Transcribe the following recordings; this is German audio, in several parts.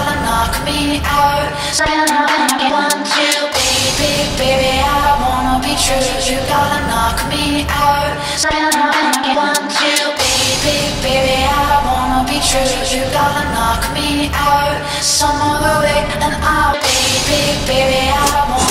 Gotta knock me out. I want you, baby, baby. I wanna be true. You gotta knock me out. I want you, baby, baby. I wanna be true. You gotta knock me out. Some other way, and I'll, baby, baby. I wanna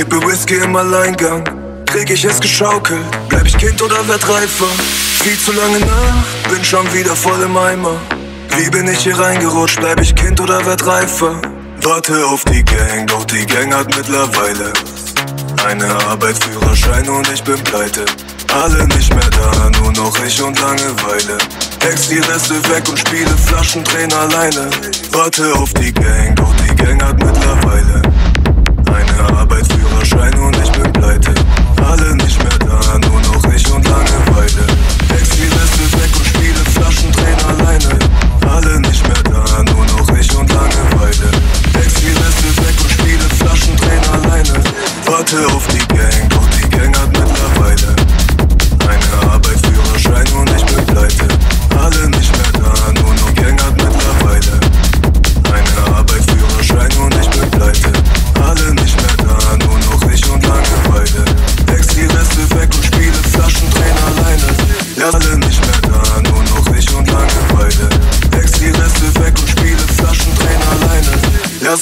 im Alleingang. Krieg ich es geschaukelt, bleib ich Kind oder werd reifer? Viel zu lange nach, bin schon wieder voll im Eimer. Wie bin ich hier reingerutscht, bleib ich Kind oder werd reifer? Warte auf die Gang, doch die Gang hat mittlerweile eine Arbeit, Führerschein und ich bin pleite. Alle nicht mehr da, nur noch ich und Langeweile. Ex die Reste weg und spiele Flaschendrehen alleine. Warte auf die Gang, doch die Gang hat mittlerweile Führerschein und ich bin pleite. Alle nicht mehr da, nur noch ich und Langeweile. Ex die Reste weg und spiele Flaschen drehen alleine. Alle nicht mehr da, nur noch ich und Langeweile. Ex die Reste weg und spiele Flaschen drehen alleine. Warte auf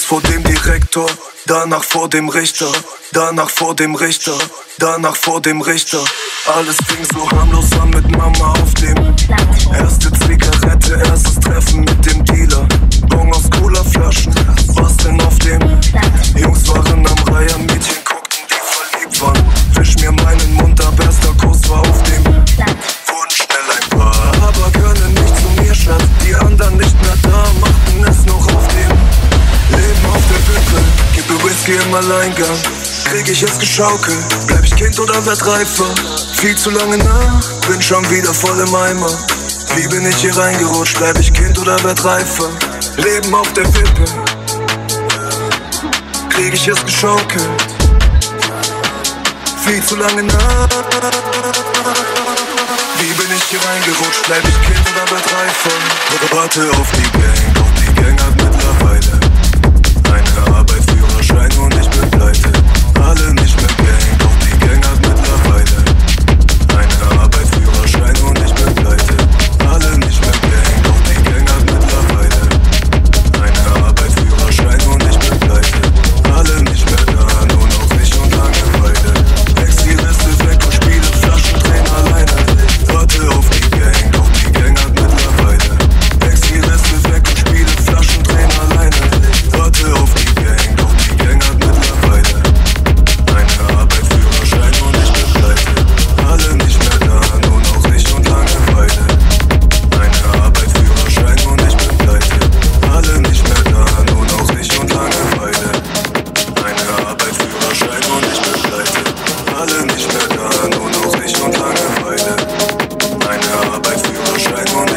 vor dem Direktor, danach vor dem Richter, danach vor dem Richter, danach vor dem Richter. Alles fing so harmlos an mit Mama auf dem Erste Zigarette, erstes Treffen mit dem Dealer. Bon aus Cola-Flaschen, was denn auf dem? Jungs waren am Reiher, Mädchen guckten, die verliebt waren. Wisch mir meinen Mund ab, erster Kuss war auf dem. Whisky im Alleingang. Krieg ich es geschaukelt? Bleib ich Kind oder werd reifer? Viel zu lange nach, bin schon wieder voll im Eimer. Wie bin ich hier reingerutscht? Bleib ich Kind oder werd reifer? Leben auf der Wippe. Krieg ich es geschaukelt? Viel zu lange nach. Wie bin ich hier reingerutscht? Bleib ich Kind oder werd reifer? Warte auf die Gang, doch die Gang hat je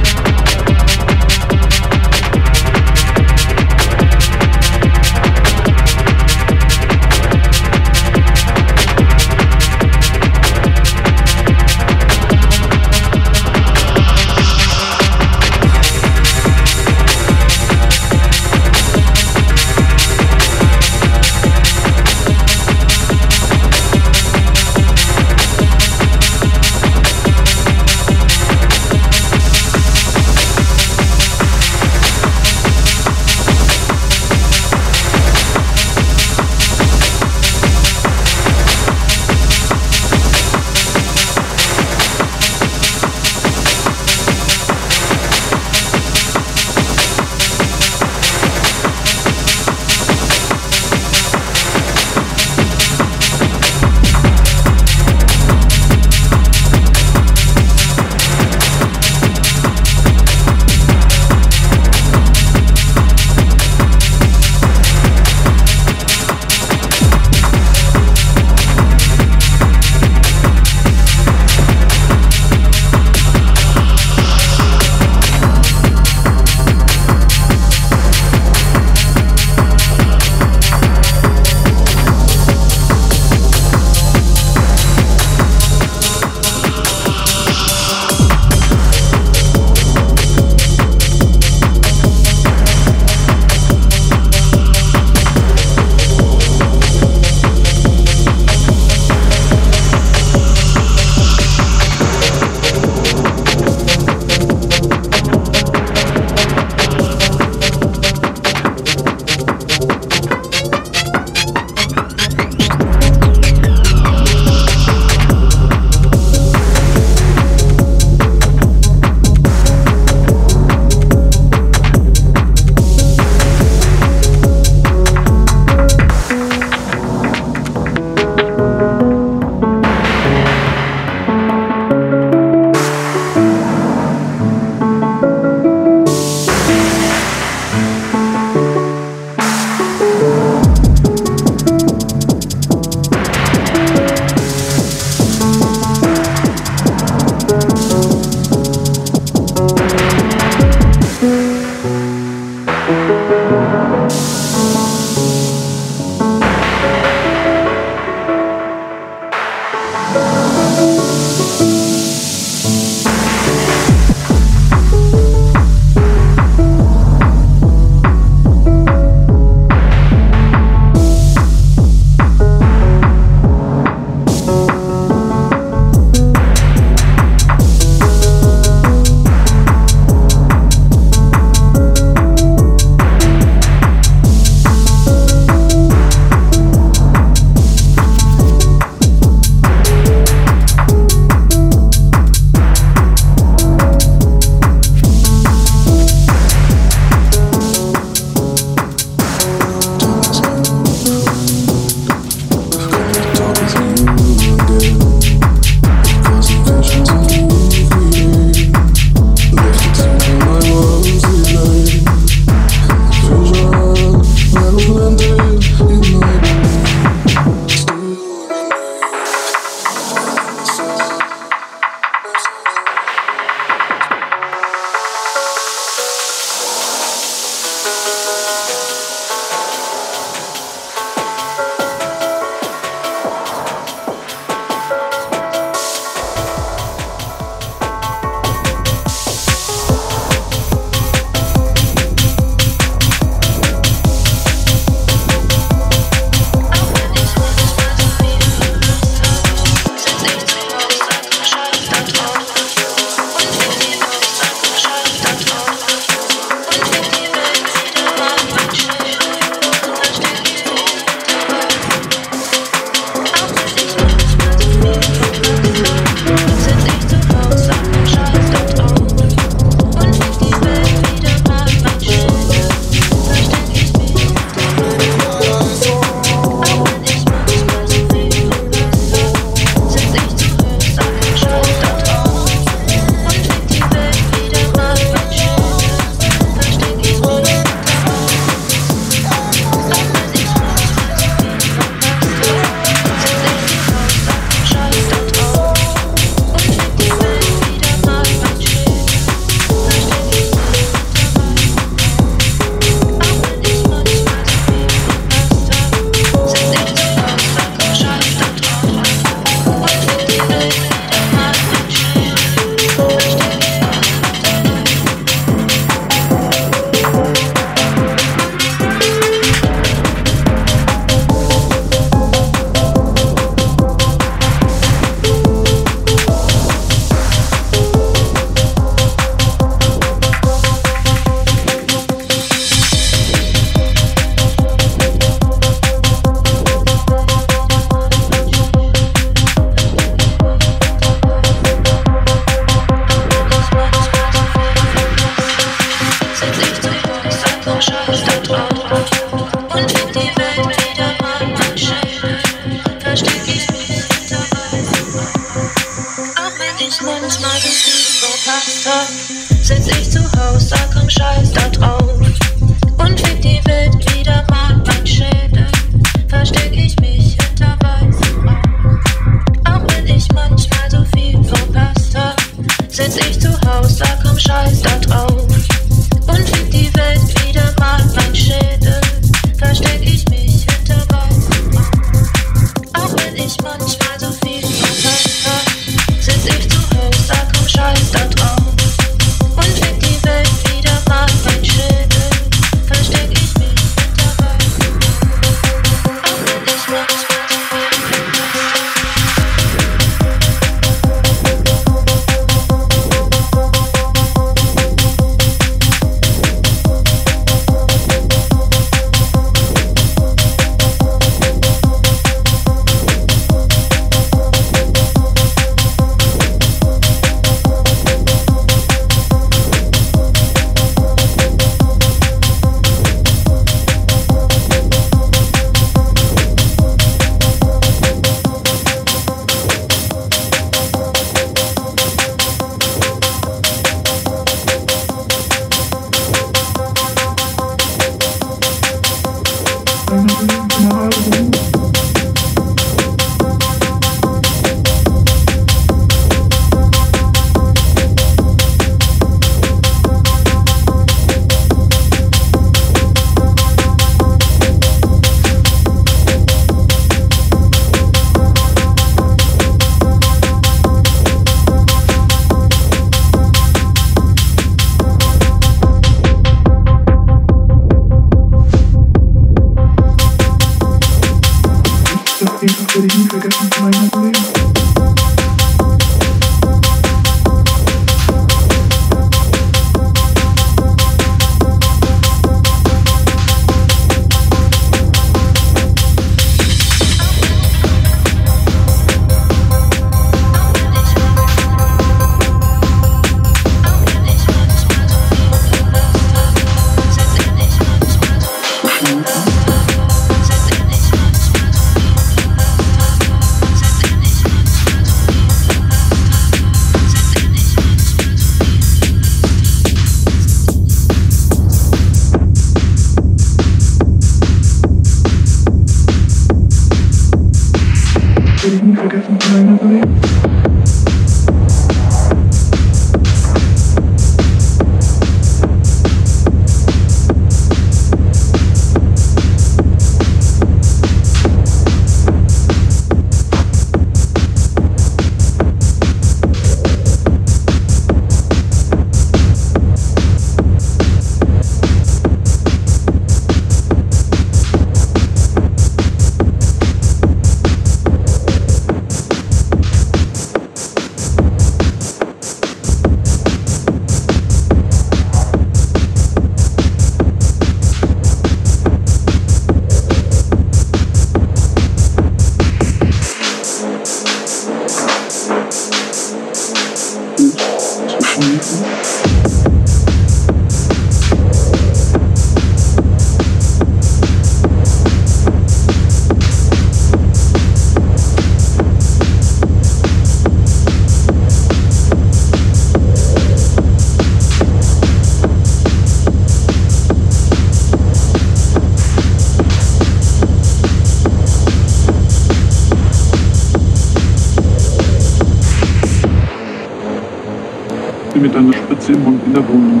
Tote mit einer Spritze im Mund in der Wohnung.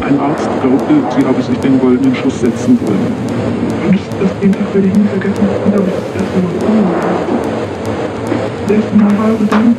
Ein Arzt glaubte, sie habe sich den goldenen Schuss setzen wollen. Nicht, dass den Tag würde ich nie vergessen, aber das erste Mal. Letztes Mal war dann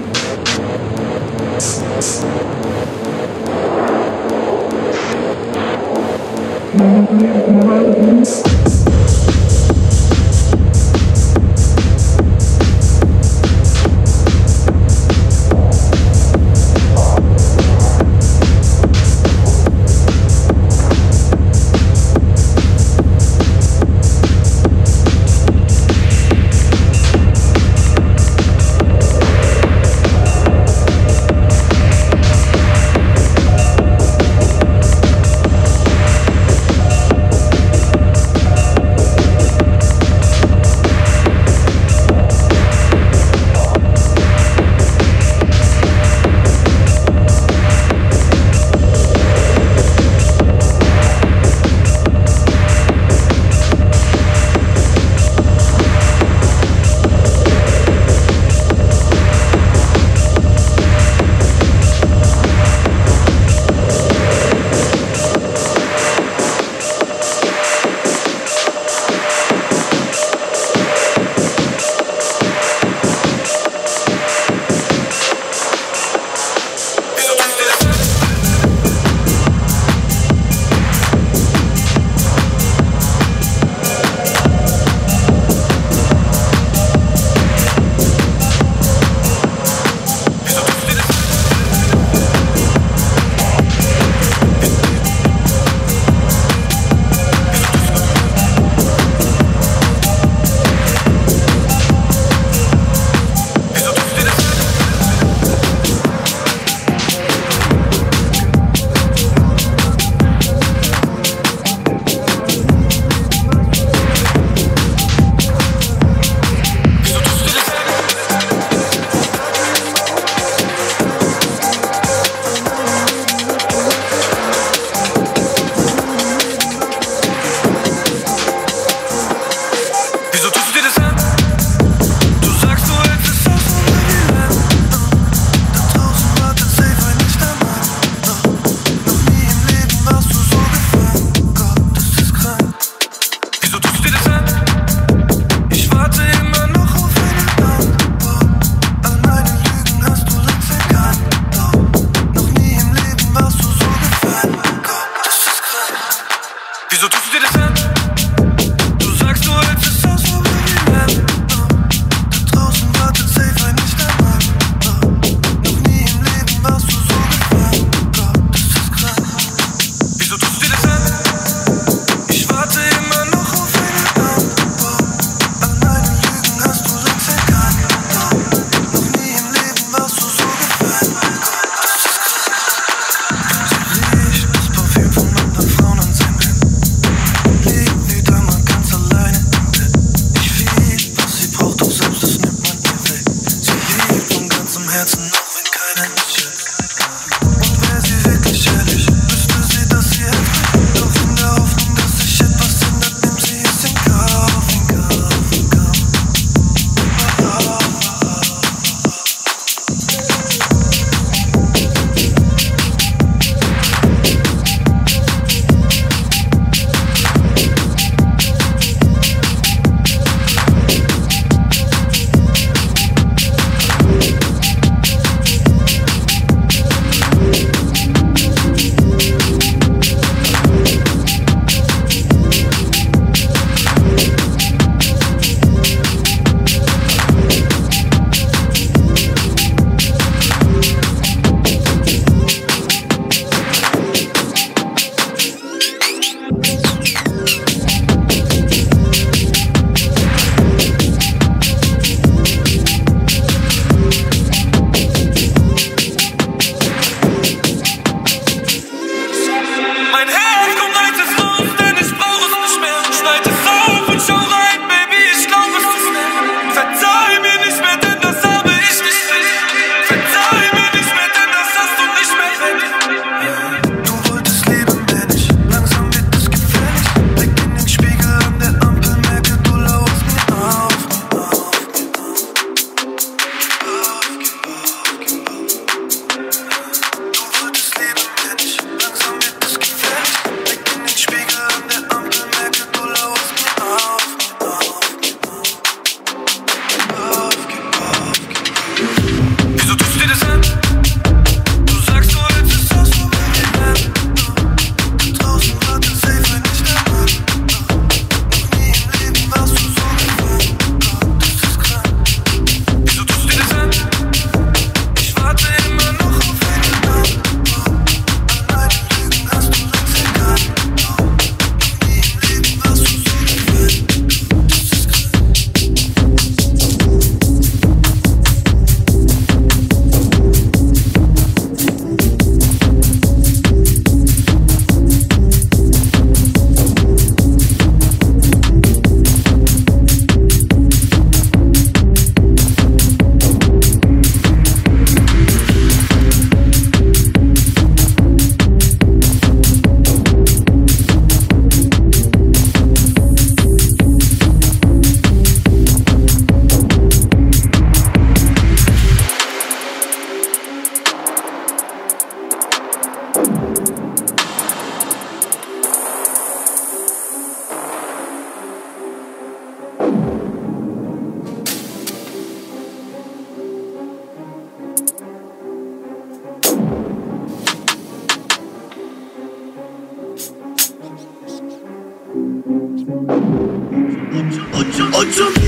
Ocho, ocho.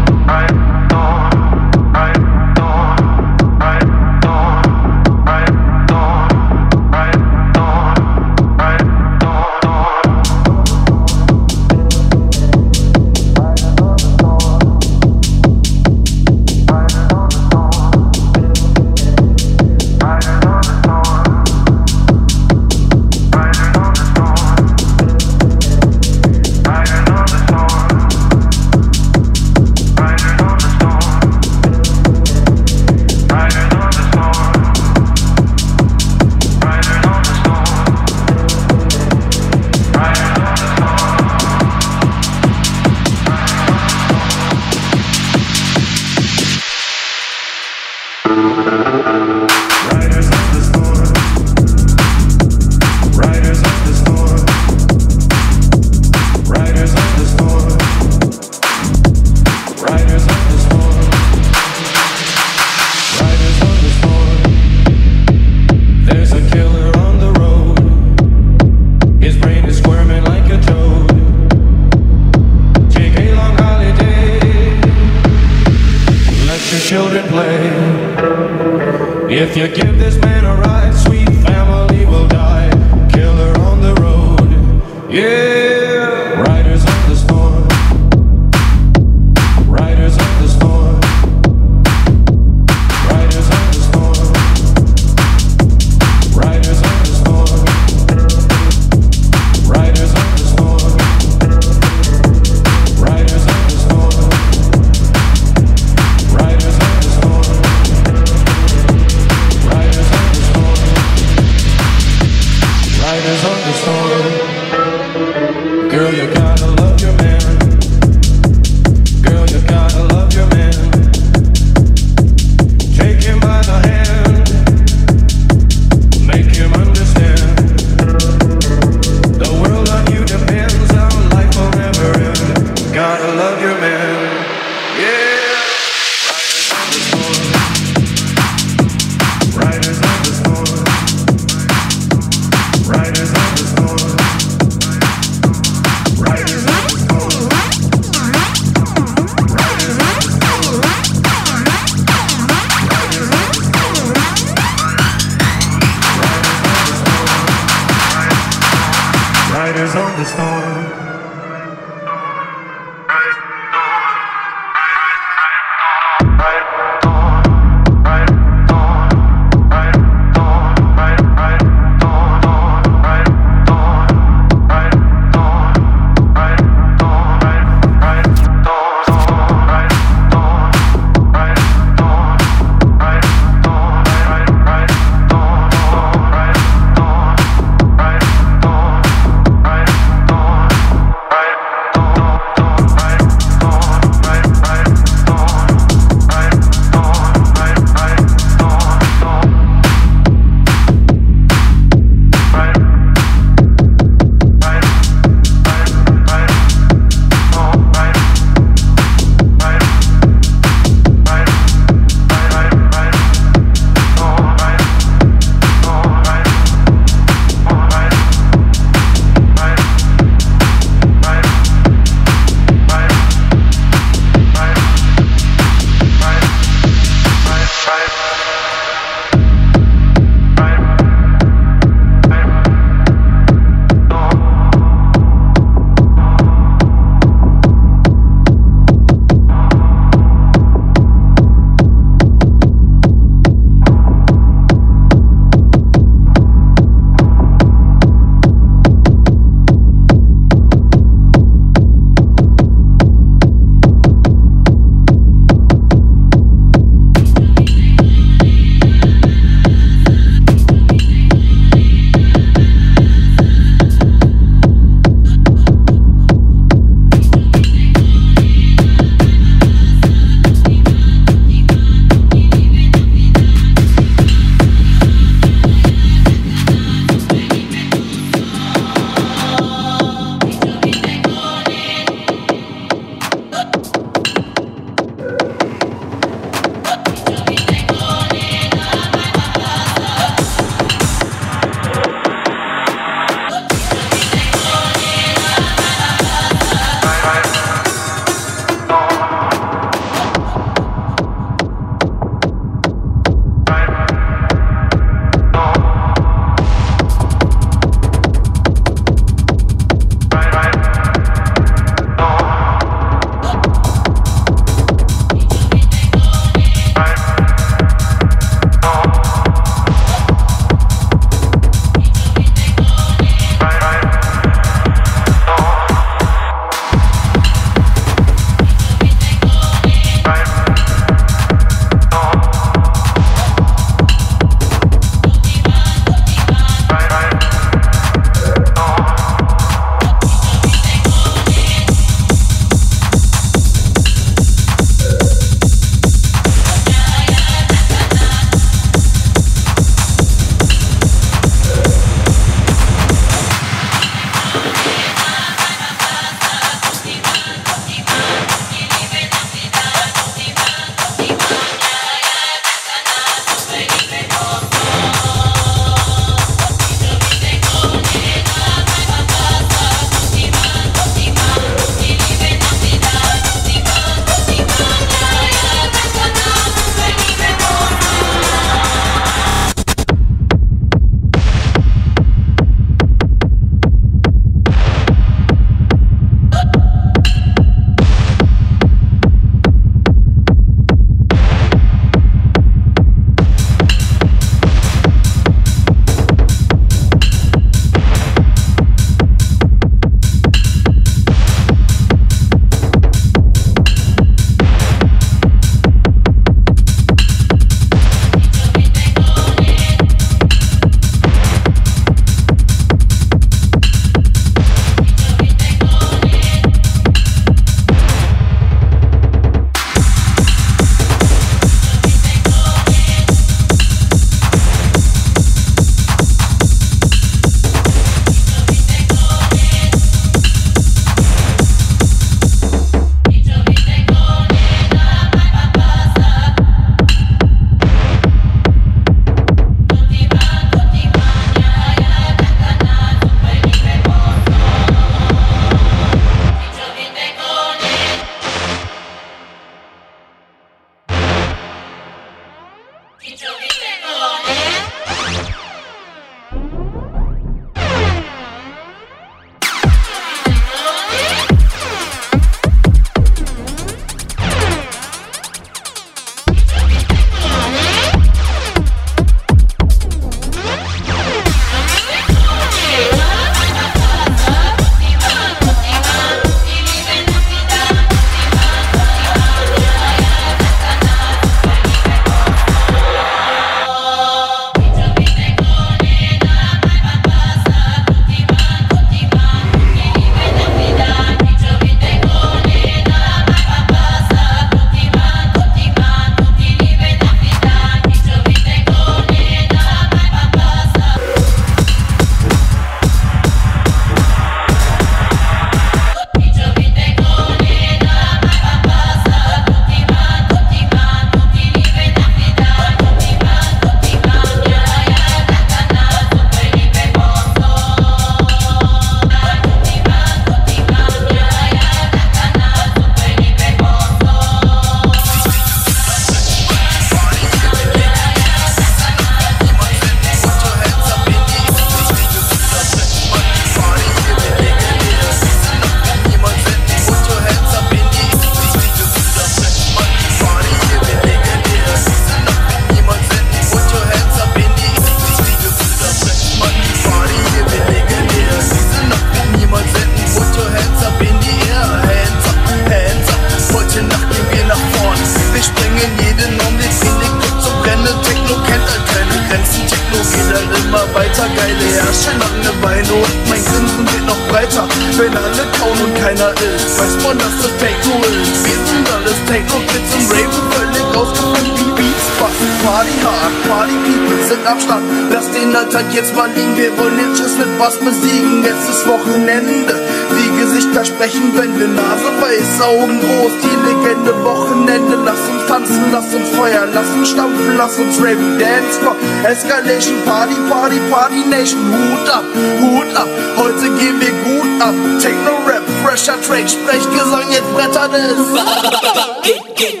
Start. Lass den Alltag jetzt mal liegen, wir wollen den Schiss mit was besiegen. Jetzt ist Wochenende, die Gesichter sprechen, wir Nase weiß, Augen groß, die Legende Wochenende. Lass uns tanzen, lass uns feuern, lass uns stampfen, lass uns raven, dance, for Escalation, Party, Party, Party Nation. Hut ab, Hut ab, heute gehen wir gut ab. Techno Rap, fresher Track, Sprechgesang, jetzt brettert es.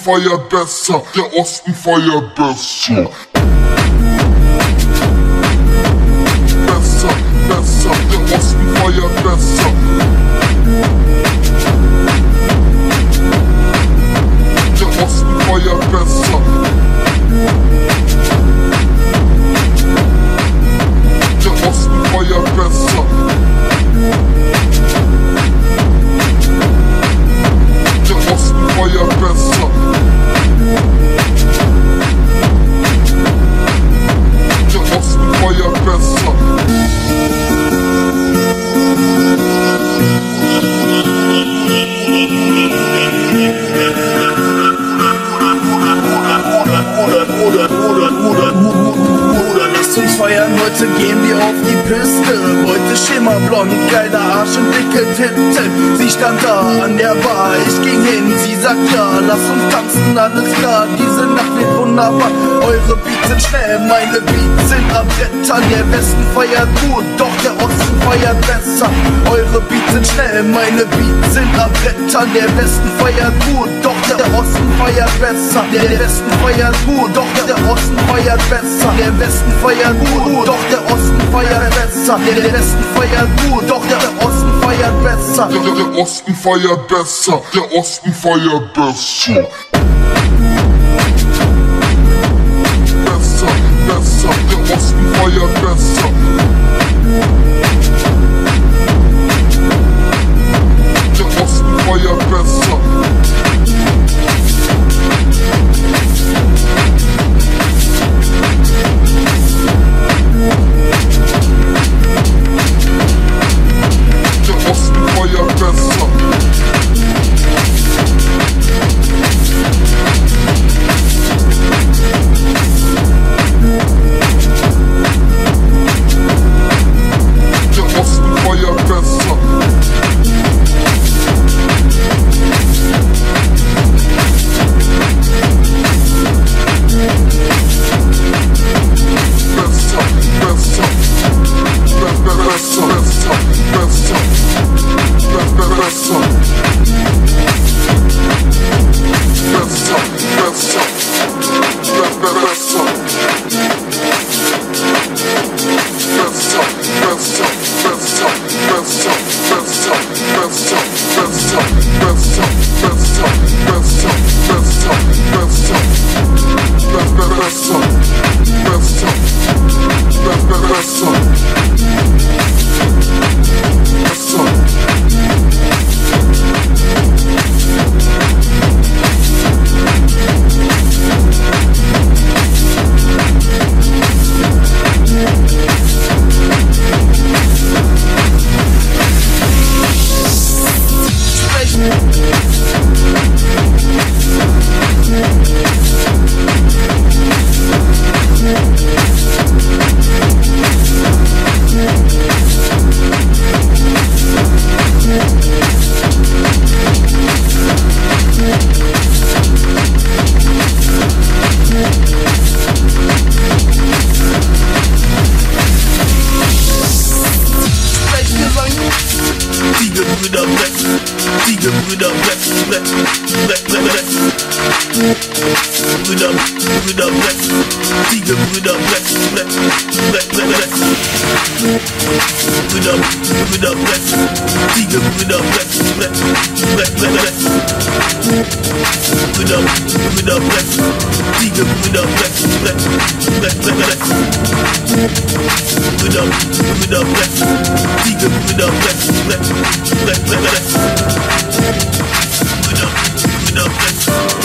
Der Osten feiert besser, der Osten feiert besser. Der Westen feiert gut, doch der Osten feiert besser. Der Westen feiert gut, doch der Osten feiert besser. Der Westen feiert gut, doch der Osten feiert besser. Der Westen feiert gut, doch der Osten feiert besser. Der, Osten feiert besser, der Osten feiert. Besser, move it up, move it up, let's keep it move it up, let's let's let let let's move it up, move it up, let's keep it move it up, let's let let let let's move it up, move it up, let's keep it move it up, let's let let let let's move it up, move it up, let's keep it move it up, let's let let let let's move it up, move it up, let's